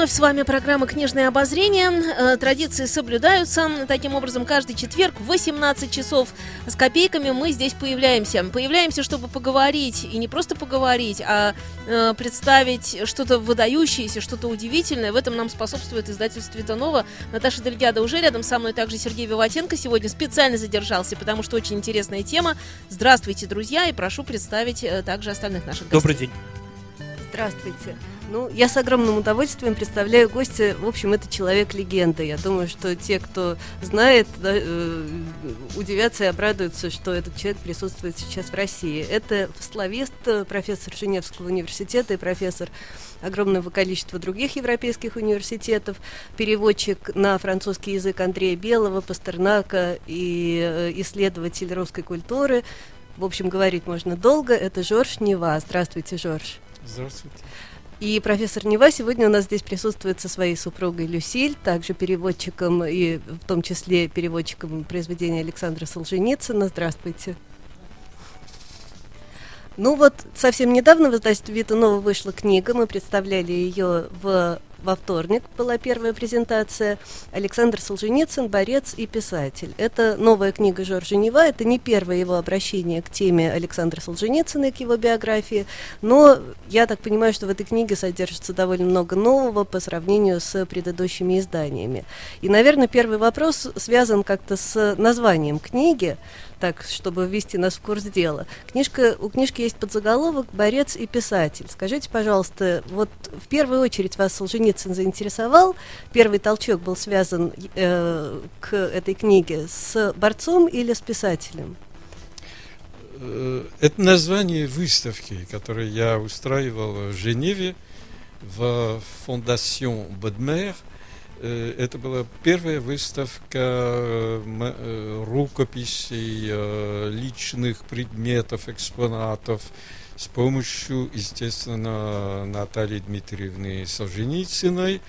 Вновь с вами программа «Книжное обозрение». Э, Традиции соблюдаются. Таким образом, каждый четверг в 18 часов с копейками мы здесь появляемся. Появляемся, чтобы поговорить, и не просто поговорить, а э, представить что-то выдающееся, что-то удивительное. В этом нам способствует издательство Витанова. Наташа Дельгяда уже рядом со мной, также Сергей Виватенко сегодня специально задержался, потому что очень интересная тема. Здравствуйте, друзья, и прошу представить э, также остальных наших гостей. Добрый день. Здравствуйте. Ну, я с огромным удовольствием представляю гостя. В общем, это человек-легенда. Я думаю, что те, кто знает, да, э, удивятся и обрадуются, что этот человек присутствует сейчас в России. Это славист, э, профессор Женевского университета и профессор огромного количества других европейских университетов, переводчик на французский язык Андрея Белого, Пастернака и э, исследователь русской культуры. В общем, говорить можно долго. Это Жорж Нева. Здравствуйте, Жорж. Здравствуйте. И профессор Нева сегодня у нас здесь присутствует со своей супругой Люсиль, также переводчиком и в том числе переводчиком произведения Александра Солженицына. Здравствуйте. Ну вот, совсем недавно в издательстве Витанова вышла книга, мы представляли ее в во вторник была первая презентация. Александр Солженицын, борец и писатель. Это новая книга Жоржа Нева, это не первое его обращение к теме Александра Солженицына и к его биографии, но я так понимаю, что в этой книге содержится довольно много нового по сравнению с предыдущими изданиями. И, наверное, первый вопрос связан как-то с названием книги, так, чтобы ввести нас в курс дела. Книжка, у книжки есть подзаголовок «Борец и писатель». Скажите, пожалуйста, вот в первую очередь вас Солженицын заинтересовал? Первый толчок был связан э, к этой книге с борцом или с писателем? Э, Это название выставки, которую я устраивал в Женеве в Фондацион Бодмер – это была первая выставка э, э, рукописей, личных предметов, экспонатов с помощью, естественно, Натальи Дмитриевны Солженицыной.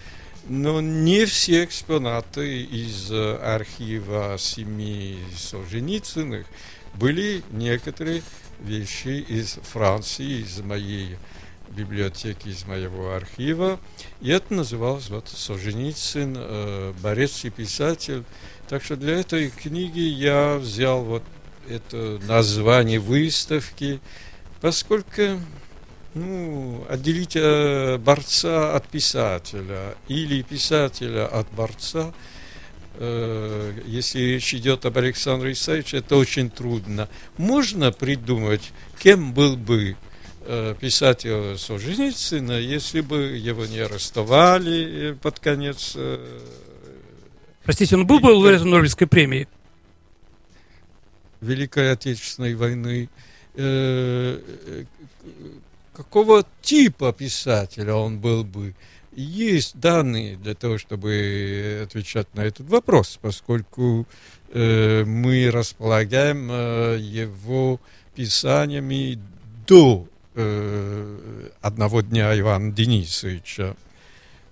Но не все экспонаты из архива семьи Солженицыных были некоторые вещи из Франции, из моей библиотеки из моего архива. И это называлось вот Солженицын, э, борец и писатель. Так что для этой книги я взял вот это название выставки, поскольку ну, отделить э, борца от писателя или писателя от борца, э, если речь идет об Александре Исаевиче, это очень трудно. Можно придумать, кем был бы Э, писателя Солженицына, если бы его не арестовали э, под конец... Э, Простите, он был бы лауреатом Нобелевской премии? Великой Отечественной войны. Какого типа писателя он был бы? Есть данные для того, чтобы отвечать на этот вопрос, поскольку мы располагаем его писаниями до э, одного дня Ивана Денисовича.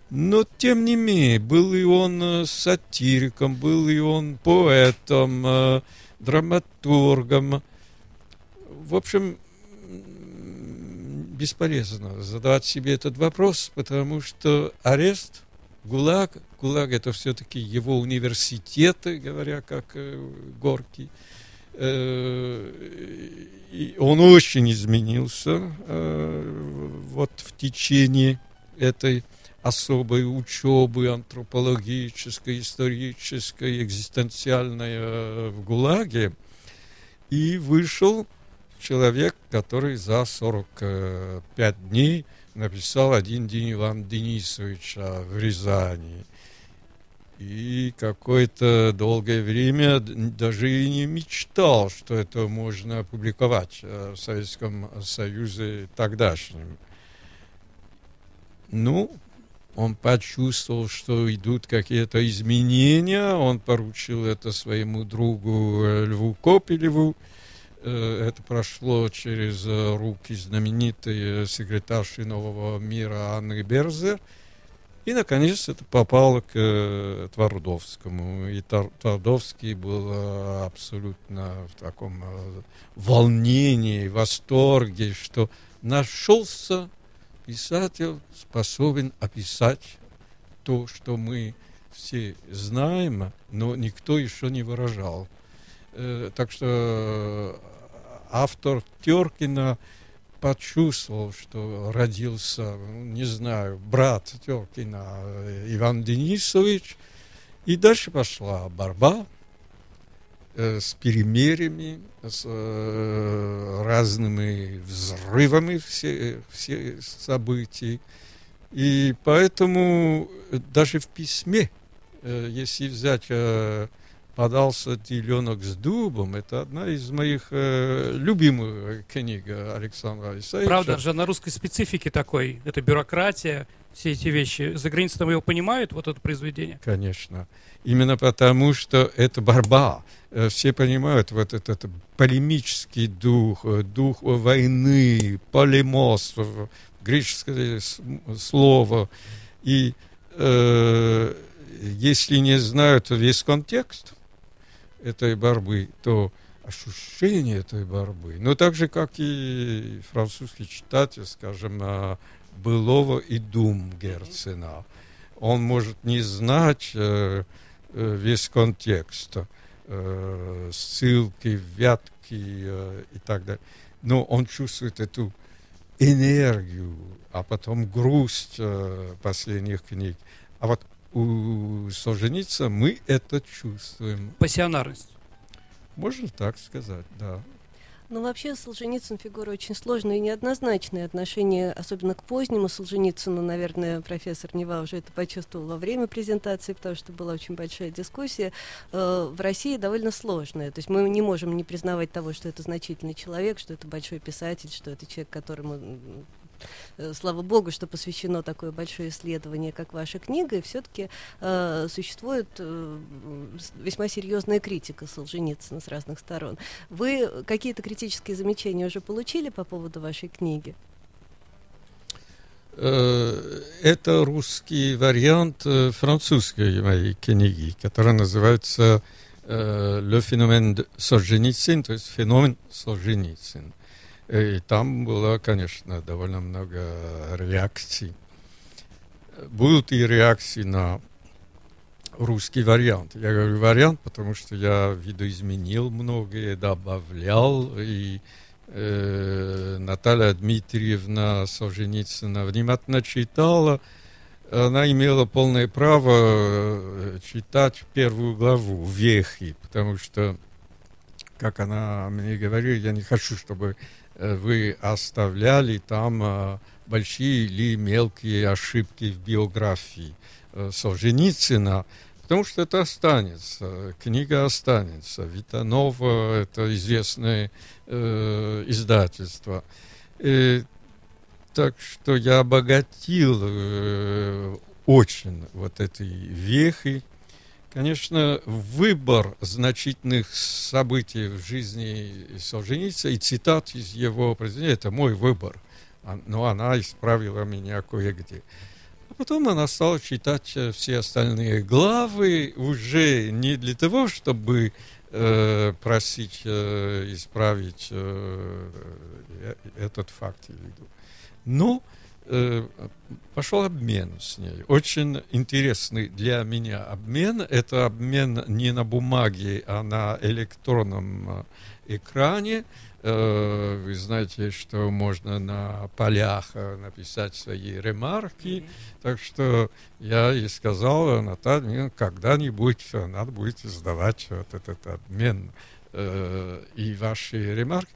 Но, тем не менее, был и он э, сатириком, был и он поэтом, э, драматургом. В общем, бесполезно задавать себе этот вопрос, потому что арест, ГУЛАГ, ГУЛАГ это все-таки его университеты, говоря как э, он очень изменился э, вот в течение этой особой учебы антропологической, исторической, экзистенциальной э, в ГУЛАГе. И вышел человек, который за 45 дней написал один день Ивана Денисовича в Рязани. И какое-то долгое время даже и не мечтал, что это можно опубликовать э, в Советском Союзе тогдашнем. Ну, он почувствовал, что идут какие-то изменения, он поручил это своему другу э, Льву Копелеву, Э, это прошло через руки знаменитой секретарши Нового мира Анны Берзер. И, наконец, это попало к э, Твардовскому. И Твардовский был абсолютно в таком волнении, восторге, что нашелся писатель, способен описать то, что мы все знаем, но никто еще не выражал. Э, так что автор Теркина почувствовал, что родился, не знаю, брат Теркина Иван Денисович, и дальше пошла борьба э, с перемериями, с э, разными взрывами все, все событий. И поэтому даже в письме, э, если взять подался теленок с дубом. Это одна из моих э, любимых книг Александра Исаевича. Правда же, на русской специфике такой. Это бюрократия, все эти вещи. За границей там его понимают, вот это произведение? Конечно. Именно потому, что это борьба. Э, все понимают вот этот, полемический дух, э, дух войны, полемос, греческое слово. И э, если не знают весь контекст, этой борьбы, то ощущение этой борьбы, но так же, как и французский читатель, скажем, былого и дум Герцена, он может не знать э, э, весь контекст, э, ссылки, вятки и так далее, но он чувствует эту энергию, а потом грусть последних книг. А вот у Солженицына мы это чувствуем. Пассионарность. Можно так сказать, да. Ну, вообще, Солженицын фигура очень сложная и неоднозначная. Отношение, особенно к позднему Солженицыну, наверное, профессор Нева уже это почувствовал во время презентации, потому что была очень большая дискуссия, э, в России довольно сложная. То есть мы не можем не признавать того, что это значительный человек, что это большой писатель, что это человек, которому слава богу, что посвящено такое большое исследование, как ваша книга, и все-таки э, существует э, весьма серьезная критика Солженицына с разных сторон. Вы какие-то критические замечания уже получили по поводу вашей книги? Э, это русский вариант э, французской моей книги, которая называется «Le phénomène Solzhenitsyn», то есть «Феномен Солженицын». И там было, конечно, довольно много реакций. Будут и реакции на русский вариант. Я говорю вариант, потому что я видоизменил многое, добавлял, и э, Наталья Дмитриевна Солженицына внимательно читала, она имела полное право э, читать первую главу «Вехи», потому что, как она мне говорила, я не хочу, чтобы вы оставляли там э, большие или мелкие ошибки в биографии э, Солженицына, потому что это останется, книга останется. Витанова – это известное э, издательство. И, так что я обогатил э, очень вот этой вехи, Конечно, выбор значительных событий в жизни Солженицына и цитат из его произведения – это мой выбор. А, но она исправила меня кое-где. А потом она стала читать э, все остальные главы уже не для того, чтобы э, просить э, исправить э, э этот факт, но Э, пошел обмен с ней. Очень интересный для меня обмен. Это обмен не на бумаге, а на электронном э, экране. Э, вы знаете, что можно на полях написать свои ремарки. Так что я и сказал Наталье, когда-нибудь надо будет издавать вот этот обмен и ваши ремарки.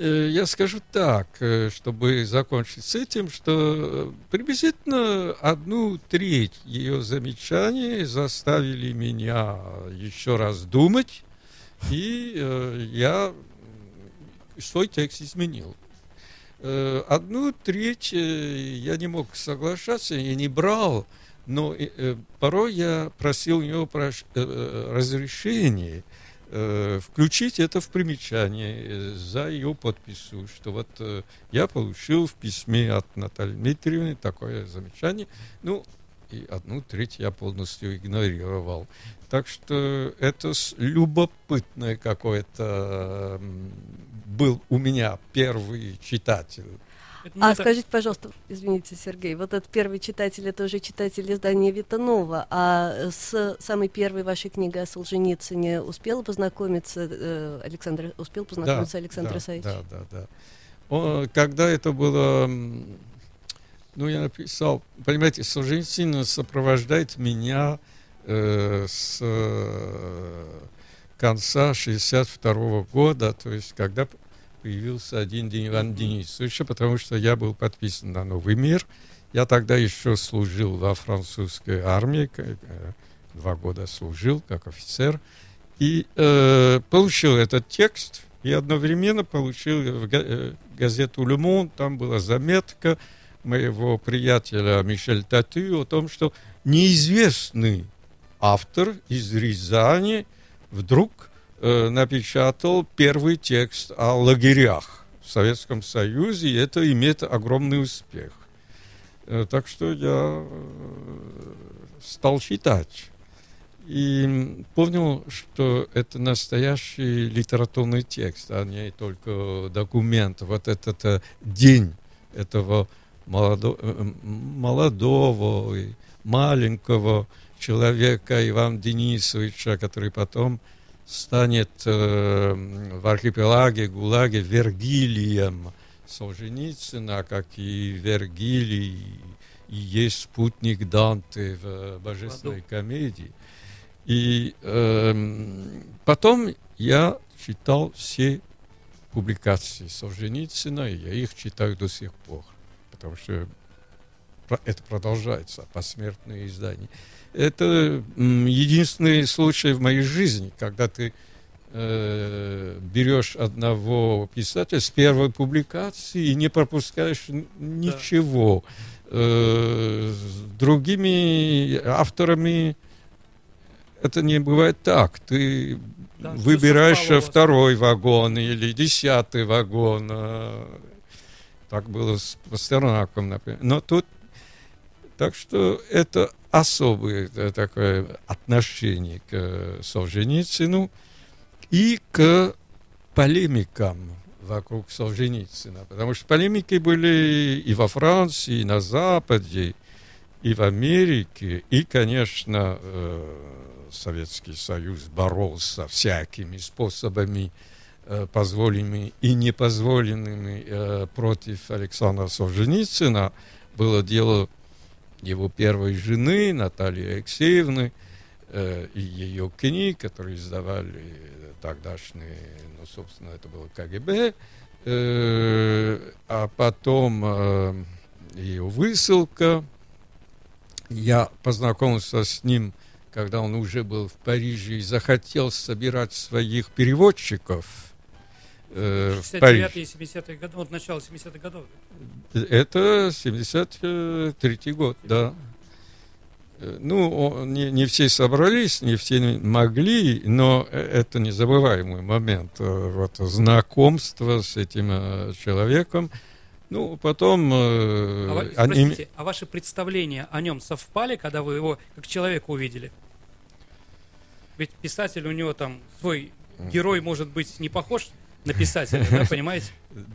Э, я скажу так, э, чтобы закончить с этим, что приблизительно одну треть ее замечаний заставили меня еще раз думать, и э, я свой текст изменил. Одну треть я не мог соглашаться, я не брал, но порой я просил у него разрешения э, включить это в примечание э, за ее подписью, что вот э, я получил в письме от Натальи Дмитриевны такое замечание. Ну, и одну треть я полностью игнорировал. Так что это любопытное какое-то был у меня первый читатель. А это- скажите, пожалуйста, извините, Сергей, вот этот первый читатель, это уже читатель издания Витанова, а с самой первой вашей книгой о Солженицыне успел познакомиться, э, Александр, успел познакомиться Александр да, Исаевич? Да, да, да. Он, когда это было, ну, я написал, понимаете, Солженицын сопровождает меня э, с э, конца 62 года, то есть когда появился один день Иван Денисович, потому что я был подписан на «Новый мир». Я тогда еще служил во французской армии, э, два года служил как офицер, и э, получил этот текст, и одновременно получил в э, газету «Le Monde», там была заметка моего приятеля Мишель Тату о том, что неизвестный автор из Рязани вдруг э, напечатал первый текст о лагерях в Советском Союзе, и это имеет огромный успех. Э, так что я э, стал читать. И понял, что это настоящий литературный текст, а не только документ. Вот этот день этого молодо- молодого маленького человека Ивана Денисовича, который потом станет э, в архипелаге ГУЛАГе Вергилием Солженицына, как и Вергилий и есть спутник Данте в «Божественной комедии». И эм, потом я читал все публикации Солженицына, и я их читаю до сих пор, потому что это продолжается, посмертные издания. Это единственный случай в моей жизни, когда ты э, берешь одного писателя с первой публикации и не пропускаешь ничего. Э, с другими авторами это не бывает так. Ты Да, выбираешь второй вагон или десятый вагон. э, Так было с Пастернаком, например. Но тут так что это особое э, такое отношение к э, Солженицыну и к полемикам вокруг Солженицына. Потому что полемики были и во Франции, и на Западе, и в Америке, и, конечно, э, Советский Союз боролся всякими способами, позволенными и непозволенными против Александра Солженицына. Было дело его первой жены Натальи Алексеевны э, и ее книг, которые издавали тогдашние, ну, собственно, это было КГБ, э, а потом э, ее высылка. Я познакомился с ним, когда он уже был в Париже и захотел собирать своих переводчиков э, в Париж. 69-е, 70-е годы, вот начало 70-х годов. Это 73 год, да. Э, Ну, не, не все собрались, не все могли, но э- это незабываемый момент. э, Вот, знакомство с этим человеком. Ну, потом... А, они- простите, а ваши представления о нем совпали, когда вы его как человека увидели? Ведь писатель у него там свой герой может быть не похож на писателя, да, понимаете?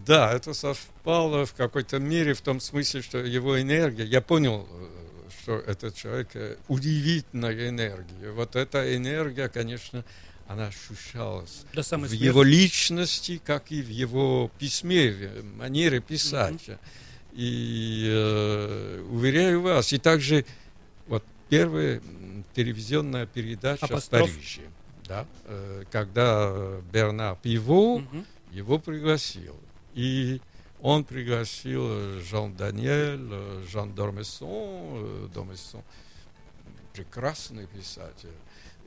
Да, это совпало в какой-то мере в том смысле, что его энергия, я понял, э, что этот человек э, удивительная энергия. Вот эта энергия, конечно, она ощущалась самой в его личности, как и в его письме, в манере писать. И э, уверяю вас, и также вот первая телевизионная передача Апостроф. в Париже, да, э, когда Бернар Пиво Мгм. его пригласил. И он пригласил э, Жан Даниэль, э, Жан Дормессон, э, Дормессон, прекрасный писатель,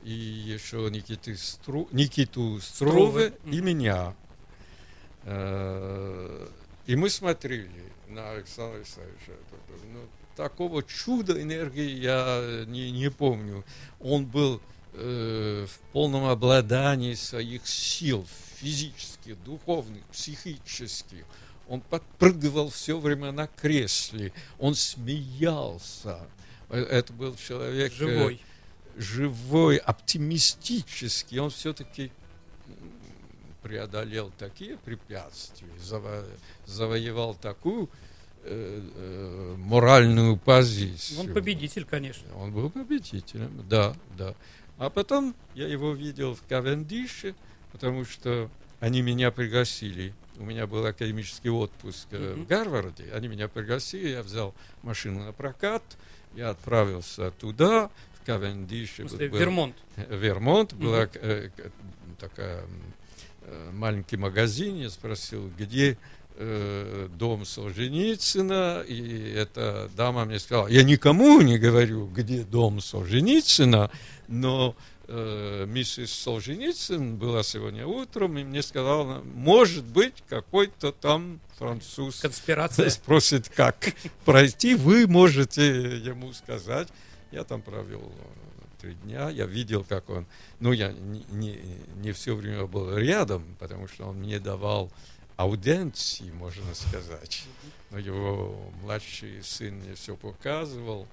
и еще Никиты Стру, Никиту Струве Струве, и меня. Э, И мы смотрели на Александра Исаевича. Ну, такого чуда энергии я не, не помню. Он был э, в полном обладании своих сил, физических, духовных, психических. Он подпрыгивал все время на кресле, он смеялся. Э, Это был человек... э, Живой. живой, оптимистический, он все-таки преодолел такие препятствия, заво- завоевал такую э, э, моральную позицию. Он победитель, конечно. Он был победителем, да, да. А потом я его видел в Кавендише, потому что они меня пригласили. У меня был академический отпуск Мгм. в Гарварде. Они меня пригласили, я взял машину на прокат, я отправился туда, в Кавендише. Был- Вермонт. Вермонт, Мгм. была э, такая э, маленький магазин, я спросил, где э, дом Солженицына, и эта дама мне сказала, я никому не говорю, где дом Солженицына, но э, миссис Солженицын была сегодня утром, и мне сказала, может быть, какой-то там француз Конспирация. спросит, как пройти, вы можете ему сказать. Я там провел э, три дня, я видел, как он... Ну, я не, не, не все время был рядом, потому что он мне давал ауденции, можно сказать. Но его младший сын мне все показывал.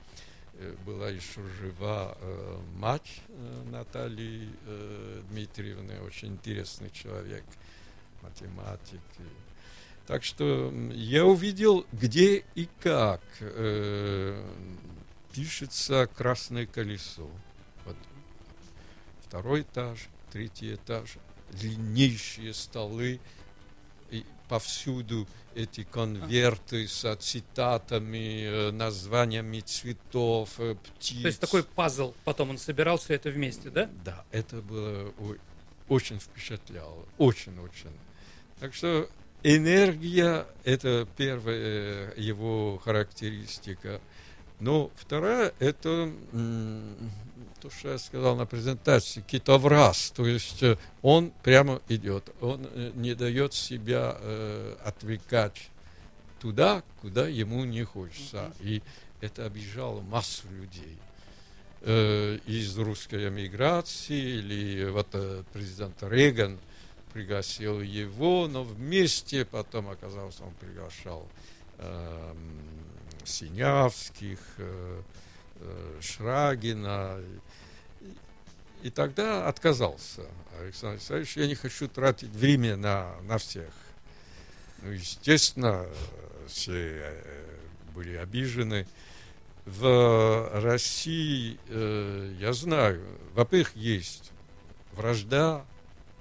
Э, Была еще жива э, мать э, Натальи э, Дмитриевны, очень интересный человек, математик. Так что я увидел, где и как э, пишется красное колесо. Вот второй этаж, третий этаж, длиннейшие столы, повсюду эти конверты с цитатами, э, названиями цветов, э, птиц. То есть такой пазл, потом он собирал все это вместе, да? Да, это было очень впечатляло, очень-очень. Так что энергия – это первая его характеристика. Но вторая – это то, что я сказал на презентации, китовраз. То есть э, он прямо идет, он э, не дает себя э, отвлекать туда, куда ему не хочется. И это обижало массу людей э, из русской эмиграции, или вот э, президент Рейган пригласил его, но вместе потом оказалось, он приглашал эм, Синявских, э, э, Шрагина. И, тогда отказался Александр Александрович, я не хочу тратить время на, на всех. Ну, естественно, э, все э, были обижены. В России, э, я знаю, во-первых, есть вражда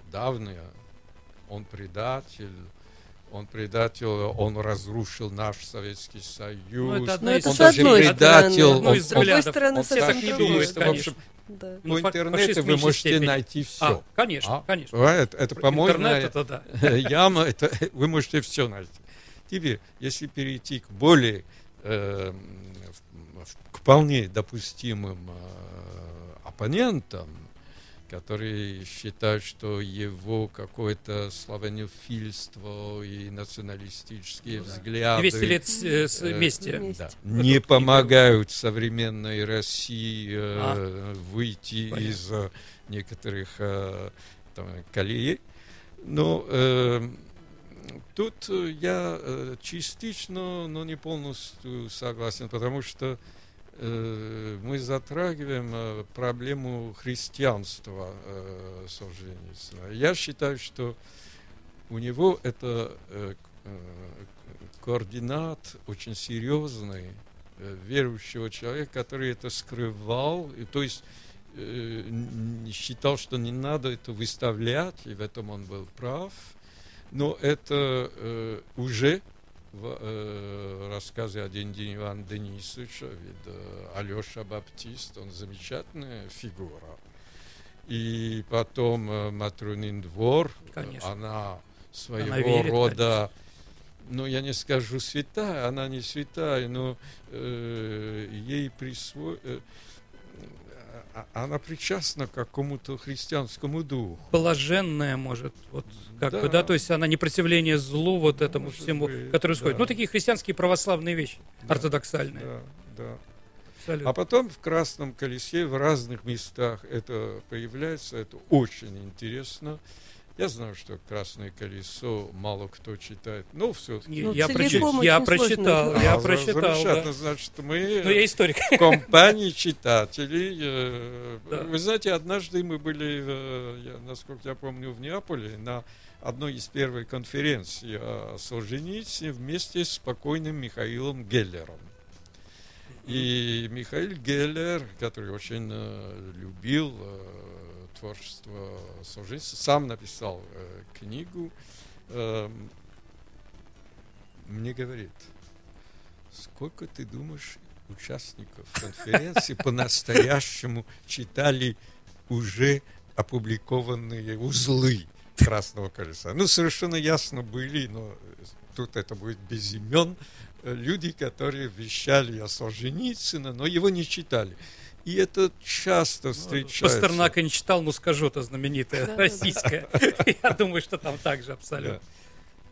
давняя, он предатель, он предатель, он разрушил наш Советский Союз. Ну, это Ну, это он с даже одной предатель, стороны. Ну, он- другой взглядов. стороны, Он совсем так не другое. думает, В общем, конечно. Да. Ну, по фак- интернету вы можете степени. найти все. А, конечно, конечно. Это, это помойная это да. яма, это, вы можете все найти. Теперь, если перейти к более, э, к вполне допустимым э, оппонентам, которые считают, что его какое-то славянофильство и националистические взгляды 200 лет с- э, с- э, вместе. Вместе. да, не помогают современной России э, А. выйти Понятно. из э, некоторых э, там, колеи. Но э, тут э, я э, частично, но не полностью согласен, потому что э, мы затрагиваем э, проблему христианства э, Солженицына. Я считаю, что у него это э, э, координат очень серьезный э, верующего человека, который это скрывал, и, то есть э, считал, что не надо это выставлять, и в этом он был прав. Но это э, уже в э, рассказе «Один день Ивана Денисовича», ведь э, Алеша Баптист, он замечательная фигура. И потом э, Матрунин двор, Конечно. она своего верит, рода, ну я не скажу святая, она не святая, но э, ей присво... э, она причастна к какому-то христианскому духу. Блаженная, может, вот как Да. бы, да, то есть она не противление злу вот этому Может всему, быть, который происходит. да. Ну, такие христианские православные вещи, Да, ортодоксальные. Да, да. Абсолютно. А потом в красном колесе в разных местах это появляется, это очень интересно. Я знаю, что красное колесо мало кто читает, но все-таки. Ну, я, целиком прочи- я прочитал, я А, прочитал. Замечательно, да. значит, мы Ну, я историк. в компании читателей. э, Да. Вы знаете, однажды мы были, э, насколько я помню, в Неаполе на одной из первых конференций о Солженицыне вместе с покойным Михаилом Геллером. И Михаил Геллер, который очень э, любил э, творчество Солженицына, сам написал э, книгу, э, мне говорит, сколько ты думаешь участников конференции по-настоящему читали уже опубликованные узлы Красного колеса? Ну, совершенно ясно были, но тут это будет без имен, э, люди, которые вещали о Солженицына, но его не читали. И это часто встречается. Пастернака не читал, но скажу, это знаменитая российская. Я думаю, что там так же абсолютно.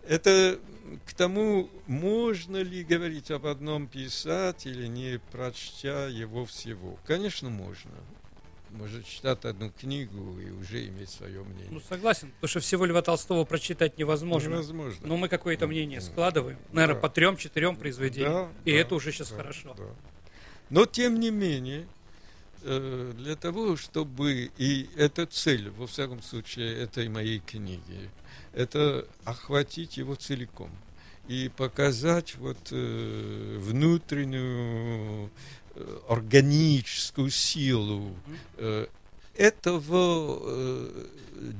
Это к тому, можно ли говорить об одном писателе, не прочтя его всего? Конечно, можно. Можно читать одну книгу и уже иметь свое мнение. Ну, согласен, потому что всего Льва Толстого прочитать невозможно. Невозможно. Но мы какое-то мнение Мгм. складываем, наверное, Да. по трем-четырем произведениям. Да, И да, это уже сейчас да, хорошо. да. Но тем не менее, для того, чтобы и эта цель, во всяком случае, этой моей книги, это охватить его целиком и показать вот э, внутреннюю э, органическую силу э, этого э,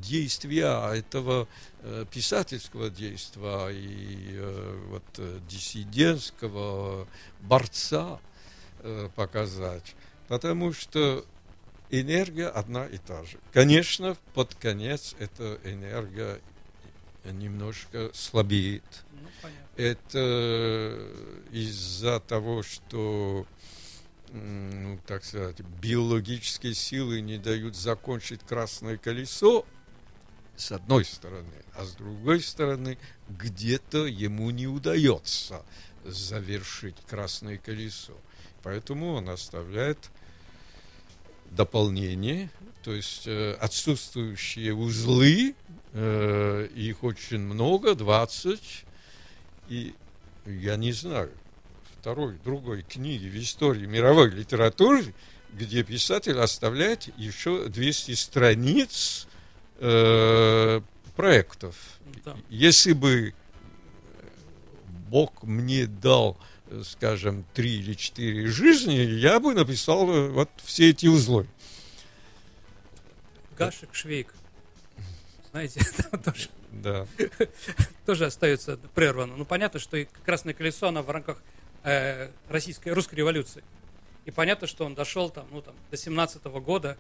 действия, этого э, писательского действия и э, вот э, диссидентского борца э, показать, потому что энергия одна и та же. Конечно, под конец эта энергия немножко слабеет. Ну, понятно. Это из-за того, что, ну, так сказать, биологические силы не дают закончить красное колесо, с одной стороны, а с другой стороны, где-то ему не удается завершить красное колесо. Поэтому он оставляет дополнение, то есть э, отсутствующие узлы, э, их очень много, 20, и я не знаю, второй, другой книги в истории мировой литературы, где писатель оставляет еще 200 страниц э, проектов. Да. Если бы Бог мне дал, э, скажем, три или четыре жизни, я бы написал э, вот все эти узлы. Гашек, Швейк. Знаете, там тоже, Да. тоже остается прервано. Ну, понятно, что и Красное колесо, оно в рамках э, российской, русской революции. И понятно, что он дошел там, ну, там, до 17 года,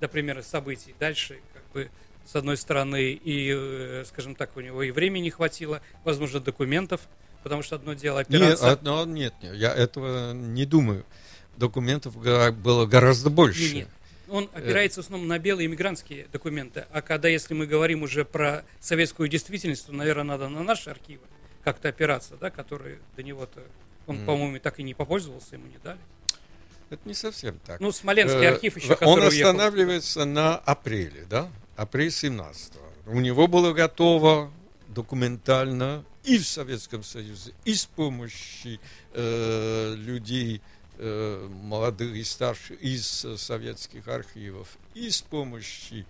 до примера событий. Дальше, как бы, с одной стороны, и, э, скажем так, у него и времени не хватило, возможно, документов, потому что одно дело Нет, операция. а- но нет, нет, я этого не думаю. Документов было гораздо больше. Не, нет. Он опирается в основном на белые иммигрантские документы. А когда, если мы говорим уже про советскую действительность, то, наверное, надо на наши архивы как-то опираться, да, которые до него-то он, Мгм. по-моему, так и не попользовался, ему не дали. Это не совсем так. Ну, Смоленский Э, архив еще, Он который уехал. останавливается на апреле, да? Апрель 17 У него было готово документально и в Советском Союзе, и с помощью э, людей э, молодых и старших из советских архивов, и с помощью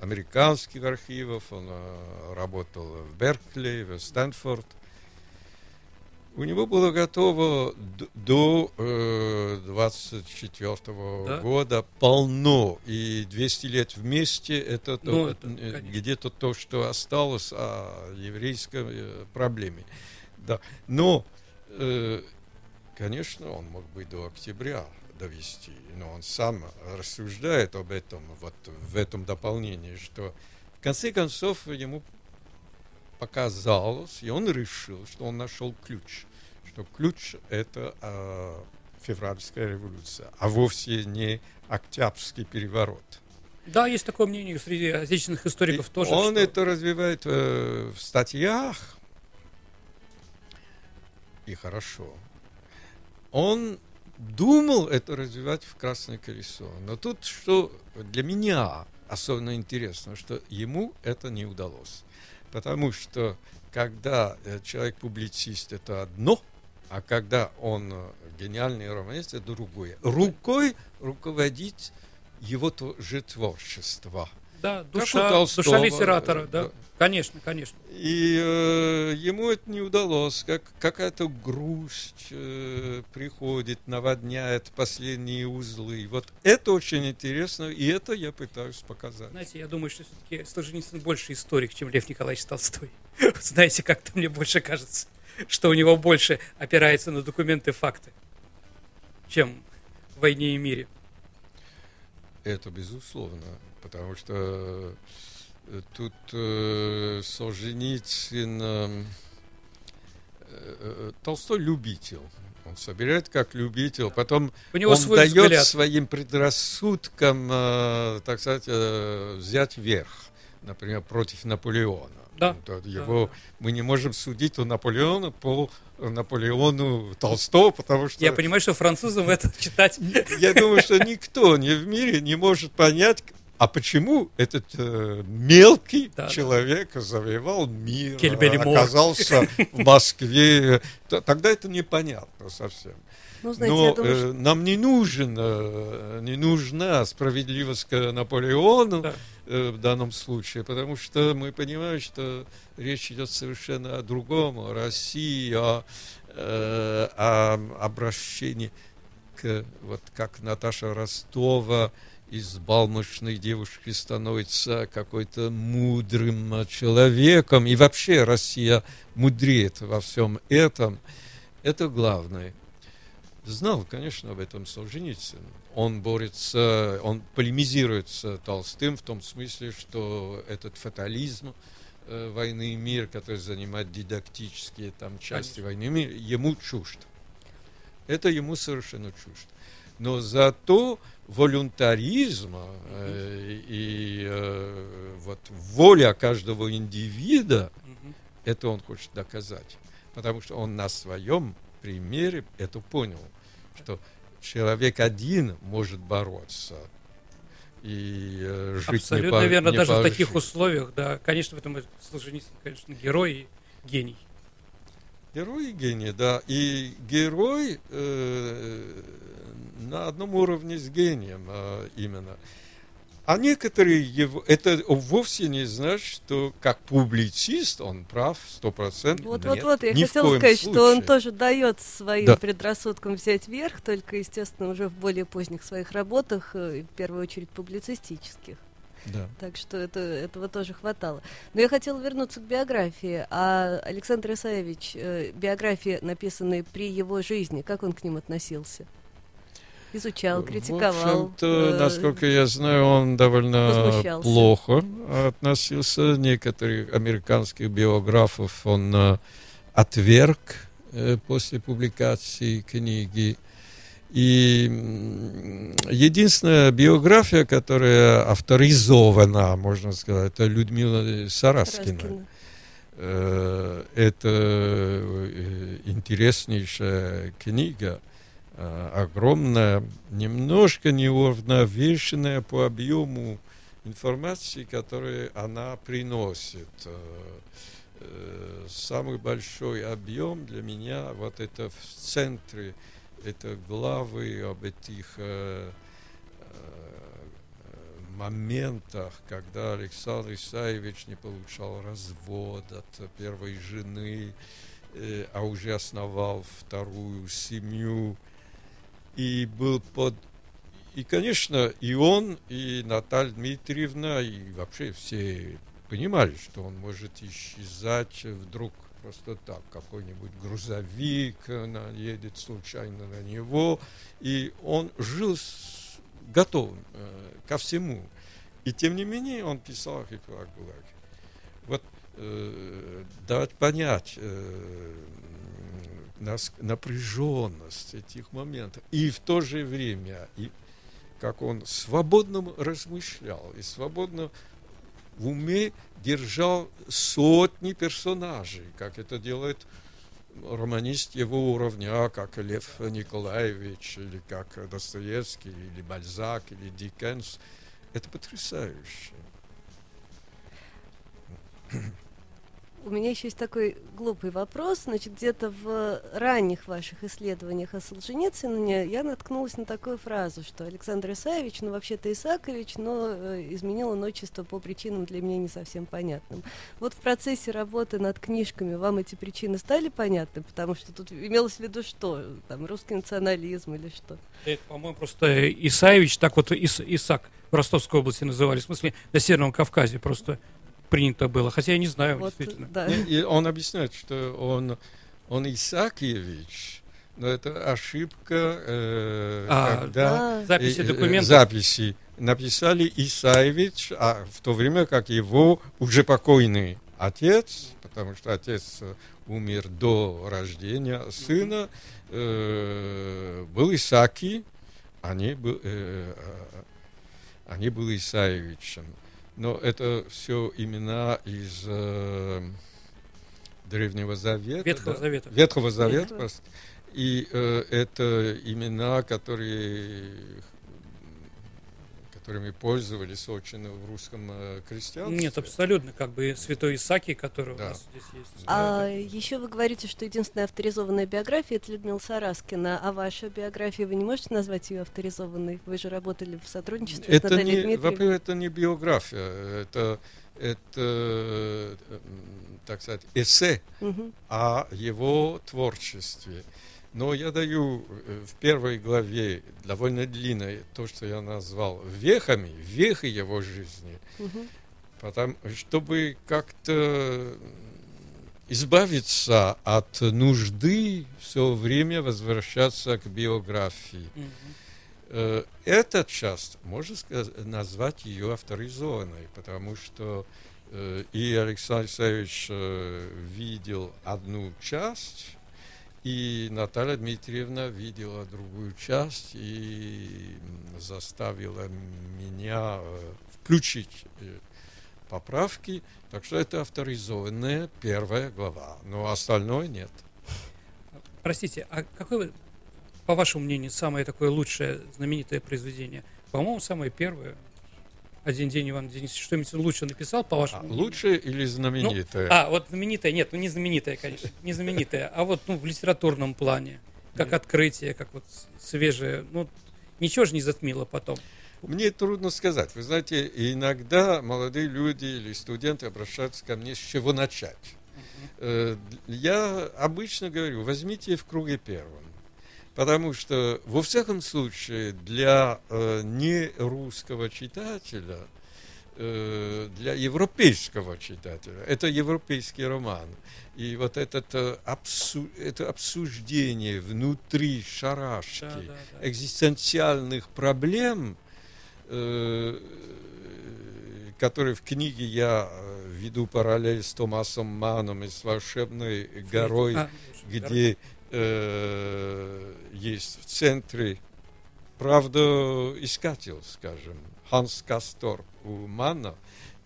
американских архивов. Он э, работал в Беркли, в Стэнфорд. У него было готово до э, 24 Да? года полно. И 200 лет вместе это, то- Ну, это, э, где-то то, что осталось о еврейской э, проблеме. Да. Но, э, конечно, он мог бы до октября довести, но он сам рассуждает об этом, вот в этом дополнении, что в конце концов ему показалось, и он решил, что он нашел ключ, что ключ это э, февральская революция, а вовсе не октябрьский переворот. Да, есть такое мнение среди отечественных историков И тоже. Он что- это развивает э, в статьях, и хорошо. Он думал это развивать в «Красное колесо». Но тут, что для меня особенно интересно, что ему это не удалось. Потому что когда э, человек-публицист – это одно, а когда он э, гениальный романист – это другое. Рукой руководить его же творчество – да, душа, душа литератора, да. да. Конечно, конечно. И э, ему это не удалось. Как, какая-то грусть э, приходит, наводняет последние узлы. Вот это очень интересно, и это я пытаюсь показать. Знаете, я думаю, что все-таки Солженицын больше историк, чем Лев Николаевич Толстой. Знаете, как-то мне больше кажется, что у него больше опирается на документы, факты, чем в «Войне и мире». Это безусловно потому что э, тут э, Солженицын э, э, Толстой любитель. Он собирает как любитель, потом У него он свой дает взгляд. своим предрассудкам, э, так сказать, э, взять верх, например, против Наполеона. Да. Вот его да. мы не можем судить у Наполеона по Наполеону Толстого, потому что Я понимаю, что французам это читать... я думаю, что никто не в мире не может понять, а почему этот э, мелкий Да, да. человек завоевал мир, оказался в Москве. Тогда это непонятно совсем. Ну, знаете, Но думаю, э, что- нам не нужен, э, не нужна справедливость к Наполеону Да. э, в данном случае, потому что мы понимаем, что речь идет совершенно о другом, о России, о, э, о обращении к, вот как Наташа Ростова из балмошной девушки становится какой-то мудрым э, человеком, и вообще Россия мудреет во всем этом. Это главное. Знал, конечно, об этом Солженицын. Он борется, он полемизирует с Толстым в том смысле, что этот фатализм э, войны и мир, который занимает дидактические там части Конечно. войны и мира, ему чужд. Это ему совершенно чужд. Но зато волюнтаризм э, и э, вот воля каждого индивида, это он хочет доказать. Потому что он на своем примере это понял, что человек один может бороться и э, жить не Абсолютно по- верно, не даже в по таких жизни. условиях, да. Конечно, в этом Солженицын, конечно, герой и гений. Герой и гений, да. И герой э, на одном уровне с гением э, именно. А некоторые его... Это вовсе не значит, что как публицист он прав сто процентов. Вот, Нет, вот, вот, я хотела коем сказать, что он случае. тоже дает своим Да. предрассудкам взять верх, только, естественно, уже в более поздних своих работах, э, в первую очередь публицистических. Да. Так что это, этого тоже хватало. Но я хотела вернуться к биографии. А Александр Исаевич, э, биографии, написанные при его жизни, как он к ним относился? Изучал, критиковал. В общем-то, э, насколько я знаю, он довольно плохо относился. Некоторых американских биографов он э, отверг э, после публикации книги. И единственная биография, которая авторизована, можно сказать, это Людмила Сараскина. Раскина. Э, Это э, интереснейшая книга, э, огромная, немножко неуравновешенная по объему информации, которую она приносит. Самый большой объем для меня вот это в центре, это главы об этих э, э, моментах, когда Александр Исаевич не получал развод от первой жены, э, а уже основал вторую семью. И был под и, конечно, и он, и Наталья Дмитриевна, и вообще все понимали, что он может исчезать вдруг просто так. Какой-нибудь грузовик э, наедет случайно на него. И он жил с- готовым э, ко всему. И тем не менее он писал «Архипелаг ГУЛАГ». Вот э, давать понять э, нас, напряженность этих моментов. И в то же время, и как он свободно размышлял и свободно в уме держал сотни персонажей, как это делает романист его уровня, как Лев Николаевич, или как Достоевский, или Бальзак, или Диккенс. Это потрясающе. У меня еще есть такой глупый вопрос. Значит, где-то в ранних ваших исследованиях о Солженицыне я наткнулась на такую фразу, что Александр Исаевич, ну вообще-то Исакович, но э, изменил он отчество по причинам для меня не совсем понятным. Вот в процессе работы над книжками вам эти причины стали понятны? Потому что тут имелось в виду что? Там русский национализм или что? Это, по-моему, просто Исаевич, так вот Ис, Исак в Ростовской области называли, в смысле на Северном Кавказе просто принято было, хотя я не знаю, Вот, действительно. да. И он объясняет, что он, он Исаакиевич, но это ошибка, э, А, когда А, Записи э, э, документов. записи написали Исаевич, а в то время как его уже покойный отец, потому что отец э, умер до рождения сына, э, был Исаки, они, был, э, э, они были Исаевичем. Но это все имена из э, Древнего Завета. Ветхого да? Завета. Ветхого Завета. Ветхого. И э, это имена, которые которыми пользовались очень в русском э, крестьянстве. Нет, абсолютно, как бы святой Исаки, который Да. у нас здесь есть. А еще вы говорите, что единственная авторизованная биография это Людмила Сараскина, а ваша биография вы не можете назвать ее авторизованной? Вы же работали в сотрудничестве с Это Натальей не, Дмитриевной. во-первых, это не биография, это, это, м, так сказать, эссе Мгм. о его творчестве. Но я даю э, в первой главе довольно длинной то, что я назвал вехами, вехи его жизни, Мгм. потому, чтобы как-то избавиться от нужды все время возвращаться к биографии. Мгм. Э, Эта часть, можно сказать, назвать ее авторизованной, потому что э, и Александр Алексеевич видел одну часть, и Наталья Дмитриевна видела другую часть и заставила меня э, включить э, поправки. Так что это авторизованная первая глава, но остальное нет. Простите, а какое, по вашему мнению, самое такое лучшее знаменитое произведение? По-моему, самое первое. Один день Иван Денисович что-нибудь лучше написал, по А вашему мнению? лучшее или знаменитое? А, вот знаменитое, нет, ну не знаменитое, конечно, не знаменитое, а вот ну, в литературном плане, как открытие, как вот свежее, ну, ничего же не затмило потом. Мне трудно сказать. Вы знаете, иногда молодые люди или студенты обращаются ко мне, с чего начать. Э, Я обычно говорю, возьмите в круге первом. Потому что, во всяком случае, для э, нерусского читателя, э, для европейского читателя, это европейский роман. И вот этот, э, обсу- это обсуждение внутри шарашки, Да, да, да. экзистенциальных проблем, э, которые в книге я э, веду параллель с Томасом Маном и с волшебной горой, А, где э, есть в центре правдоискатель, скажем, Ханс Кастор у Мана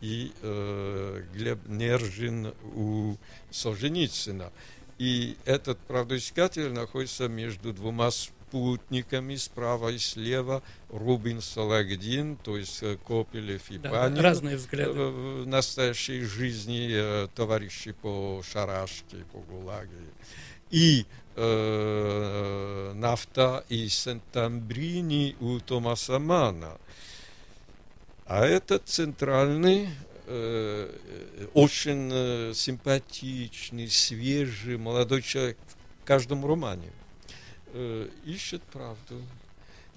и э, Глеб Нержин у Солженицына. И этот правдоискатель находится между двумя спутниками справа и слева Рубин Салагдин, то есть э, Копелев и да, Панин. разные э, взгляды. в настоящей жизни э, товарищи по Шарашке, по ГУЛАГе. И э, Нафта и Сентамбрини у Томаса Мана. А этот центральный, э, э, очень э, симпатичный, свежий молодой человек в каждом романе э, ищет правду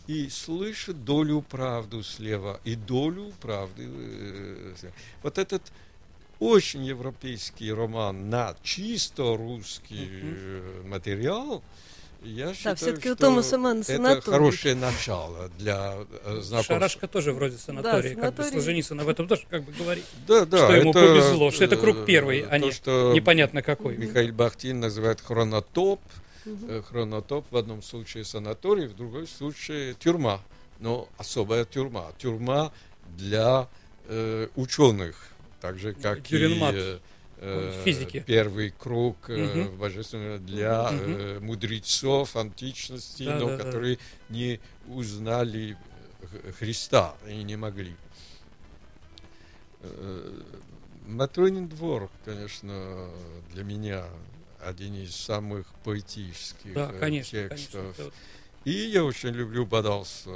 и слышит долю правду слева и долю правды. э. Вот этот очень европейский роман на чисто русский э, материал, я считаю, всё-таки у Томаса Манна это санаторий. хорошее начало для э, знакомства. Шарашка тоже вроде санатория, как бы санаторий. Солженицын об этом тоже как бы говорит. Да, да, что ему это, повезло, что это круг э, первый, а то, не что непонятно какой. Михаил Бахтин называет хронотоп. Э, Хронотоп в одном случае санаторий, в другой случае тюрьма. Но особая тюрьма. Тюрьма для э, ученых. Так же, как Тюренмат. и... э, э, Физики. первый круг Мгм. в божественном для э, мудрецов античности, Да, но да, да. которые не узнали Христа и не могли. Матронин двор, конечно, для меня один из самых поэтических Да, конечно, текстов. конечно. И я очень люблю «Бодался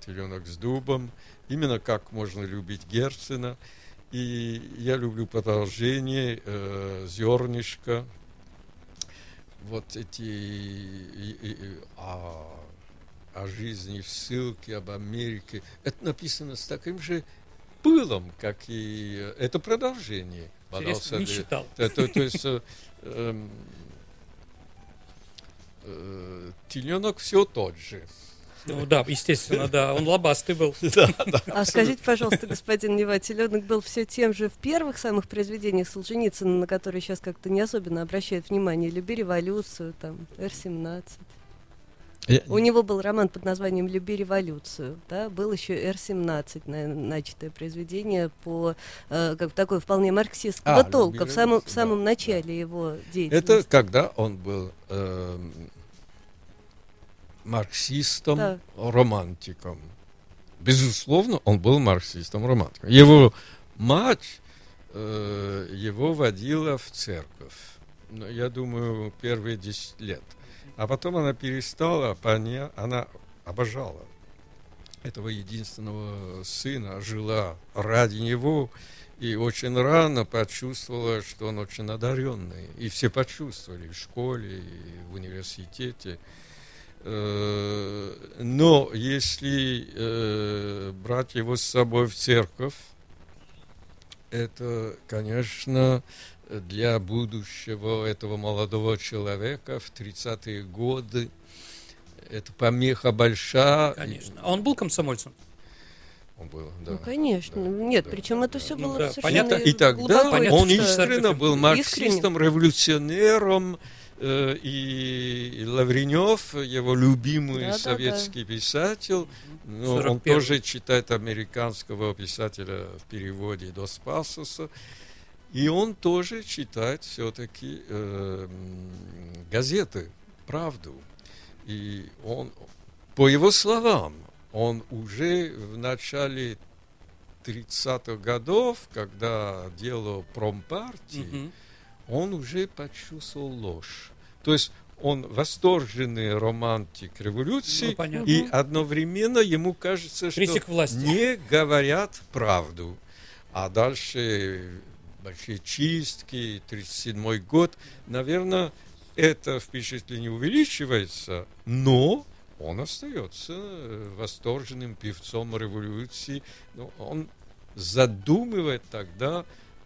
теленок с дубом», именно как можно любить Герцена. И я люблю продолжение э, «Зернышко». Вот эти и- и- и- о, о жизни в ссылке, об Америке. Это написано с таким же пылом, как и... э, Это продолжение. Интересно, не «Бодался читал. то, то- то есть э, эм, э, теленок все тот же. Ну да, естественно, да. Он лобастый был. А скажите, пожалуйста, господин Нева, теленок был все тем же в первых самых произведениях Солженицына, на которые сейчас как-то не особенно обращают внимание. «Люби революцию», там, «Р-17». У него был роман под названием «Люби революцию», да, был еще «Р-17», на- начатое произведение по э, как такое вполне марксистского А, «Люби толка в самом, в революцию», самом да, начале его Это деятельности. когда он был эм, марксистом, Да. романтиком. Безусловно, он был марксистом, романтиком. Его мать э, его водила в церковь. Ну, я думаю, первые 10 лет. А потом она перестала, поня... она обожала этого единственного сына, жила ради него, и очень рано почувствовала, что он очень одаренный. И все почувствовали в школе, и в университете. Э, Но если э, брать его с собой в церковь, это, конечно, для будущего этого молодого человека в 30-е годы это помеха большая. Конечно. А он был комсомольцем? Он был, да. Ну, конечно. Да, Нет, да, причем да, это все Ну было да, совершенно понятно. И тогда глубоко Понятно, он искренне был марксистом, Искренне. революционером, и, и Лавренев, его любимый Да-да-да. советский писатель, ну, он 41-й. тоже читает американского писателя в переводе Дос Пасоса, и он тоже читает все-таки газеты, правду. И он, по его словам, он уже в начале 30-х годов, когда делал промпартии, Мгм. он уже почувствовал ложь. То есть он восторженный романтик революции, Ну, понятно. и одновременно ему кажется, что Критик власти. не говорят правду. А дальше большие чистки, 37 год, наверное, это впечатление увеличивается, но он остается восторженным певцом революции. Но он задумывает тогда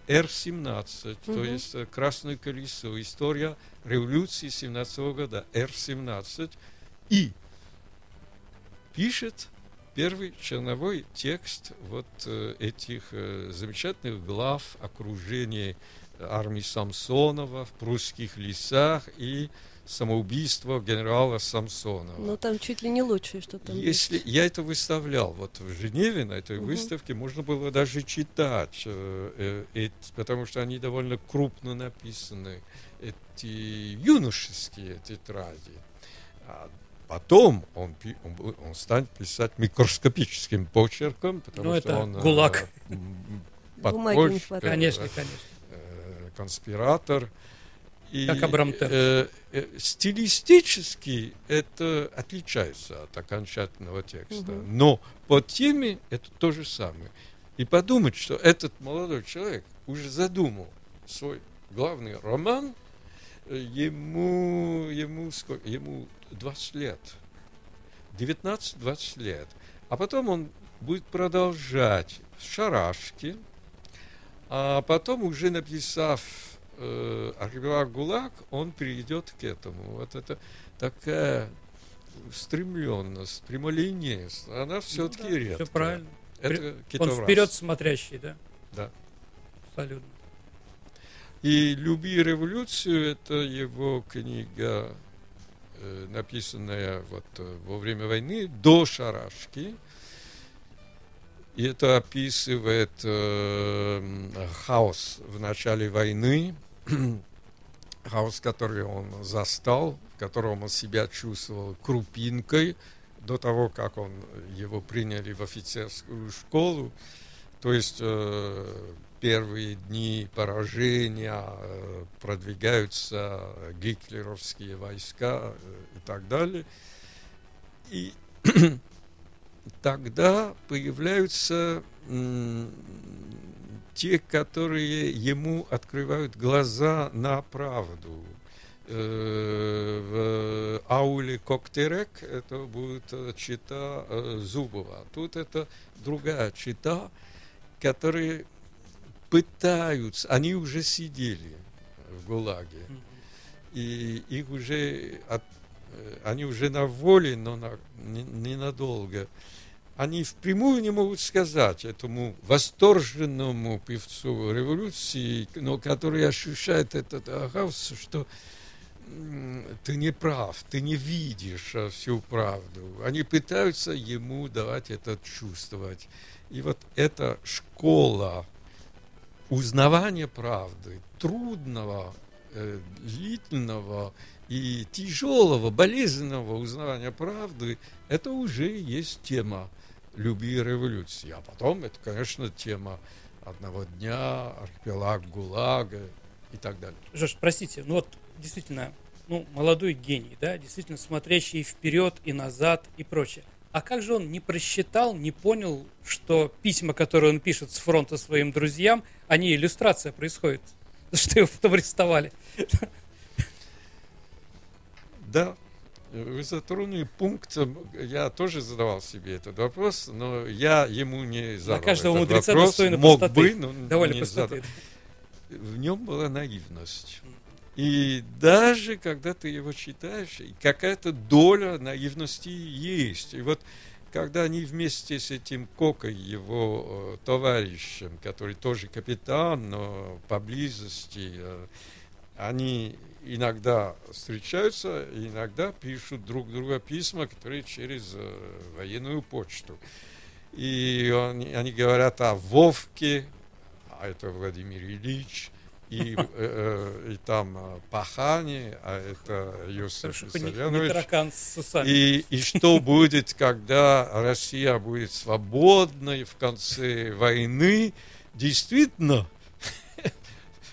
Р-17, то Мгм. есть э, Красное колесо, история революции 17 года, Р-17, и пишет первый черновой текст вот э, этих э, замечательных глав окружения армии Самсонова в прусских лесах и самоубийство генерала Самсонова. Ну, там чуть ли не лучшее, что там есть. Если я это выставлял вот в Женеве на этой Мгм. выставке, можно было даже читать, э, э, потому что они довольно крупно написаны, эти юношеские тетради. А потом он, он, он станет писать микроскопическим почерком, потому Ну, что это он э, ГУЛАГ. не подпольщик, хватает. Конечно, э, конечно. э, конспиратор. И, Как Абрам э, э, стилистически это отличается от окончательного текста. Мгм. Но по теме это то же самое. И подумать, что этот молодой человек уже задумал свой главный роман, э, ему, ему, сколько, ему 20 лет. 19-20 лет. А потом он будет продолжать в шарашке, а потом, уже написав э, «Архипелаг ГУЛАГ», он перейдет к этому. Вот это такая стремленность, прямолинейность, она все-таки Ну да, редкая. Все правильно. Это Он вперед смотрящий, да? Да. Абсолютно. И «Люби революцию» — это его книга, э, написанная вот э, во время войны, до Шарашки. И это описывает э, хаос в начале войны, хаос, который он застал, в котором он себя чувствовал крупинкой до того, как он его приняли в офицерскую школу. То есть э, первые дни поражения э, продвигаются гитлеровские войска э, и так далее. И тогда появляются те, которые ему открывают глаза на правду. Э, в ауле Коктерек это будет чита Зубова. Тут это другая чита, которые пытаются, они уже сидели в ГУЛАГе, и их уже, от, они уже на воле, но на, ненадолго. Они впрямую не могут сказать этому восторженному певцу революции, но который ощущает этот хаос, что ты не прав, ты не видишь всю правду. Они пытаются ему давать это чувствовать. И вот эта школа узнавания правды, трудного, э, длительного и тяжелого, болезненного узнавания правды, это уже есть тема любви и революции. А потом это, конечно, тема одного дня, архипелаг ГУЛАГа и так далее. Жош, простите, ну вот действительно, ну, молодой гений, да, действительно смотрящий вперед и назад и прочее. А как же он не просчитал, не понял, что письма, которые он пишет с фронта своим друзьям, они иллюстрация происходит, что его потом арестовали? Да, вы затронули пункт, я тоже задавал себе этот вопрос, но я ему не задал На каждого этот мудреца вопрос. достойно Мог простоты. бы, но Довольно не простоты. задал. В нем была наивность. И даже когда ты его читаешь, какая-то доля наивности есть. И вот когда они вместе с этим Кокой, его э, товарищем, который тоже капитан, но поблизости, э, они иногда встречаются, иногда пишут друг другу письма, которые через э, военную почту. И они, они говорят о Вовке, а это Владимир Ильич, и, э, э, и там э, Пахани, а это Иосиф Хорошо, Виссарионович. И, и что будет, когда Россия будет свободной в конце войны? Действительно,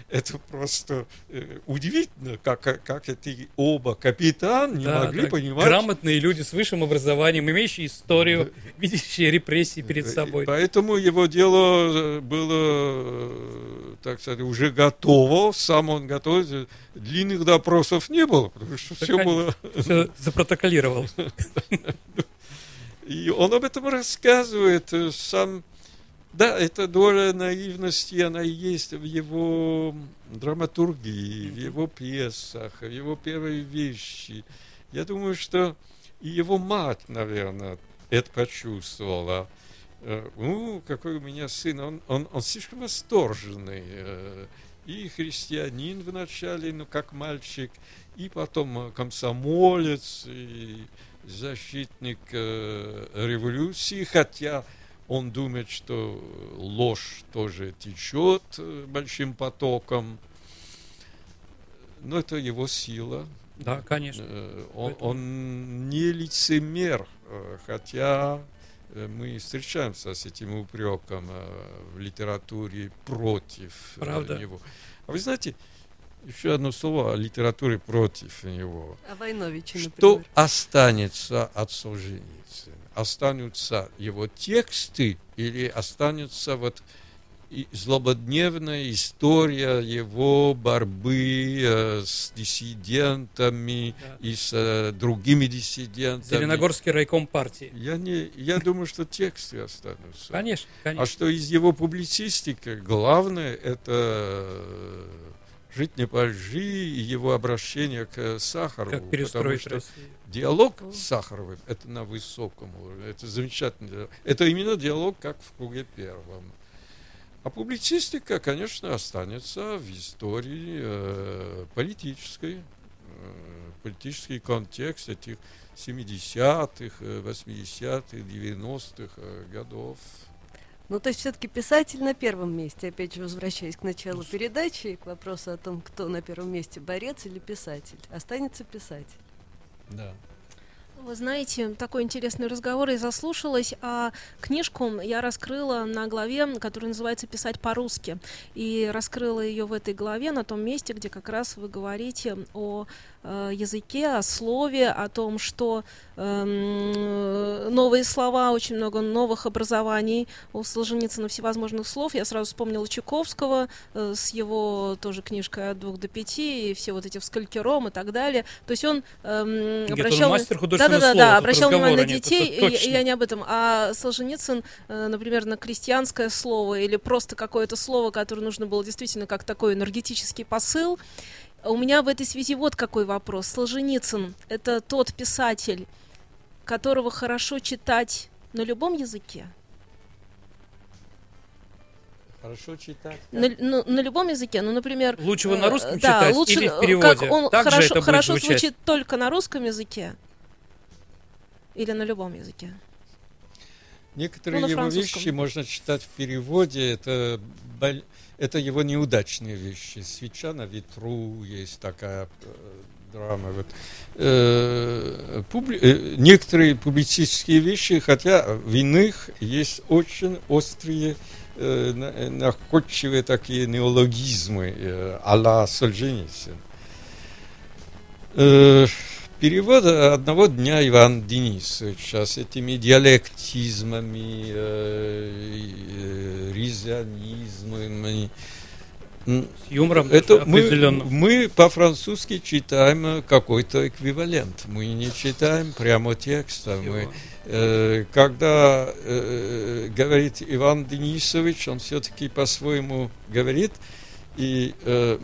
это просто э, удивительно, как, как эти оба капитан не Да, могли да, понимать. Грамотные люди с высшим образованием, имеющие историю, видящие репрессии перед собой. Поэтому его дело э, было, э, так сказать, уже готово, сам он готов. Длинных допросов не было, потому что Да, все было Все запротоколировал. И он об этом рассказывает э, сам. Да, эта доля наивности, она и есть в его драматургии, в его пьесах, в его первой вещи. Я думаю, что и его мать, наверное, это почувствовала. Ну, какой у меня сын, он, он, он слишком восторженный. э, И христианин вначале, ну, как мальчик, и потом э, комсомолец, и защитник революции, хотя он думает, что ложь тоже течет э, большим потоком. Но это его сила. Да, конечно. Э, Он, Поэтому- он не лицемер, э, хотя мы встречаемся с этим упреком в литературе против Правда. него. А вы знаете, еще одно слово о литературе против него. А Войновича, Что например. останется от Солженицына? Останутся его тексты или останется вот злободневная история его борьбы э, с диссидентами Да. и с э, другими диссидентами? Зеленогорский райком партии. Я, не, я думаю, что тексты останутся. Конечно, А конечно. что из его публицистики главное это жить не по лжи и его обращение к Сахарову. Как потому перестроить что Россию. Диалог с Сахаровым – это на высоком уровне, это замечательно. диалог. Это именно диалог, как в круге первом. А публицистика, конечно, останется в истории э, политической, э, политический контекст этих 70-х, э, 80-х, 90-х э, годов. Ну, то есть все-таки писатель на первом месте, опять же, возвращаясь к началу передачи и к вопросу о том, кто на первом месте, борец или писатель. Останется писатель. Да. Вы знаете, такой интересный разговор я заслушалась, а книжку я раскрыла на главе, которая называется «Писать по-русски». И раскрыла ее в этой главе, на том месте, где как раз вы говорите о э, языке, о слове, о том, что э, новые слова, очень много новых образований у Солженицына всевозможных слов. Я сразу вспомнила Чуковского э, с его тоже книжкой «От двух до пяти», и все вот эти вскалькером и так далее. То есть он э, обращал... мастер да, да, да, слова, да, обращал внимание на нет, детей, это и- я не об этом. А Солженицын, э, например, на крестьянское слово или просто какое-то слово, которое нужно было действительно как такой энергетический посыл. У меня в этой связи вот какой вопрос. Солженицын — это тот писатель, которого хорошо читать на любом языке? Хорошо читать. На, ну, на любом языке, ну, например... Лучше его на э, русском да, читать лучше, или в э, переводе? Как он Так хорошо, хорошо звучать? звучит только на русском языке? Или на любом языке? Некоторые Ну, его вещи можно читать в переводе. Это, это его неудачные вещи. Свеча на ветру есть такая э, драма. Вот. Э, публи- э, некоторые публицистские вещи, хотя в иных есть очень острые, э, э, находчивые такие неологизмы э, а-ла Солженицын. Э, перевод одного дня Иван Денисовича с этими диалектизмами, э, э, ризионизмами. М, С юмором Это даже мы, определенно. мы по-французски читаем э, какой-то эквивалент. Мы не читаем прямо текста. Мы, э, когда э, говорит Иван Денисович, он все-таки по-своему говорит, и э,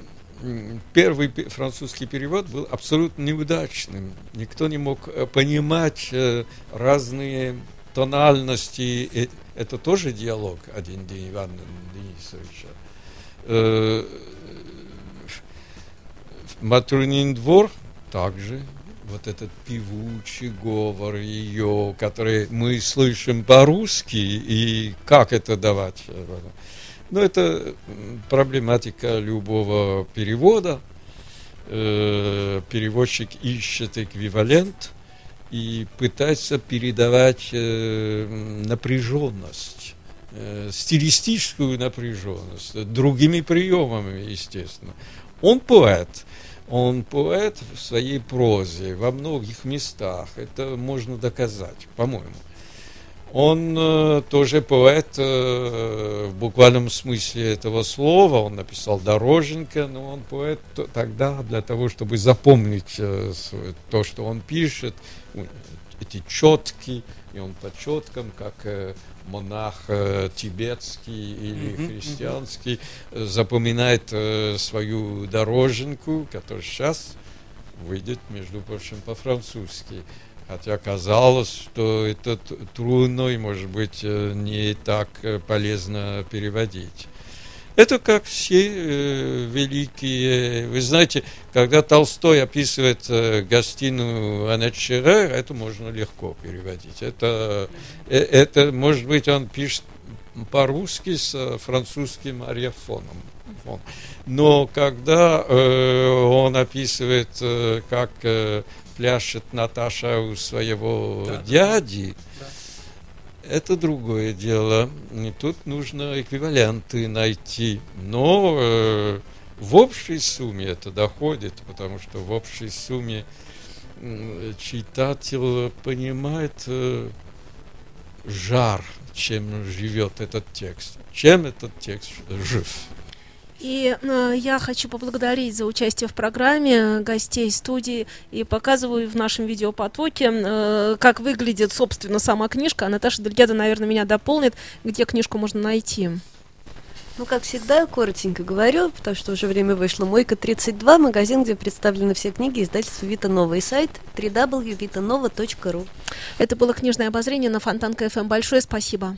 первый пе- французский перевод был абсолютно неудачным. Никто не мог э, понимать э, разные тональности. Э, Это тоже диалог один день Ивана Денисовича. Матрунин двор также вот этот певучий говор ее, который мы слышим по-русски, и как это давать? Ну, это проблематика любого перевода. Э, Переводчик ищет эквивалент и пытается передавать э, напряженность, э, стилистическую напряженность, другими приемами, естественно. Он поэт, он поэт в своей прозе во многих местах. Это можно доказать, по-моему. Он э, тоже поэт э, в буквальном смысле этого слова. Он написал Дороженко, но он поэт то- тогда для того, чтобы запомнить э, свое- то, что он пишет, эти четки, и он по четкам, как э, монах э, тибетский или христианский, запоминает э, свою дороженку, которая сейчас выйдет, между прочим, по-французски. Хотя казалось, что это трудно и, может быть, э, не так э, полезно переводить. Это как все э, великие... Вы знаете, когда Толстой описывает э, гостиную Аннет Шерер, это можно легко переводить. Это, э, это может быть, он пишет по-русски с э, французским ариафоном. Фон. Но когда э, он описывает, э, как э, пляшет Наташа у своего Да. дяди, Да. это другое дело. И тут нужно эквиваленты найти. Но э, в общей сумме это доходит, потому что в общей сумме читатель понимает э, жар, чем живет этот текст, чем этот текст жив. И э, я хочу поблагодарить за участие в программе гостей студии и показываю в нашем видеопотоке, э, как выглядит, собственно, сама книжка. А Наташа Дельгеда, наверное, меня дополнит, где книжку можно найти. Ну, как всегда, коротенько говорю, потому что уже время вышло. Мойка 32, магазин, где представлены все книги издательства Вита Нова и сайт www.vitanova.ru. Это было книжное обозрение на Фонтанка ФМ. Большое спасибо.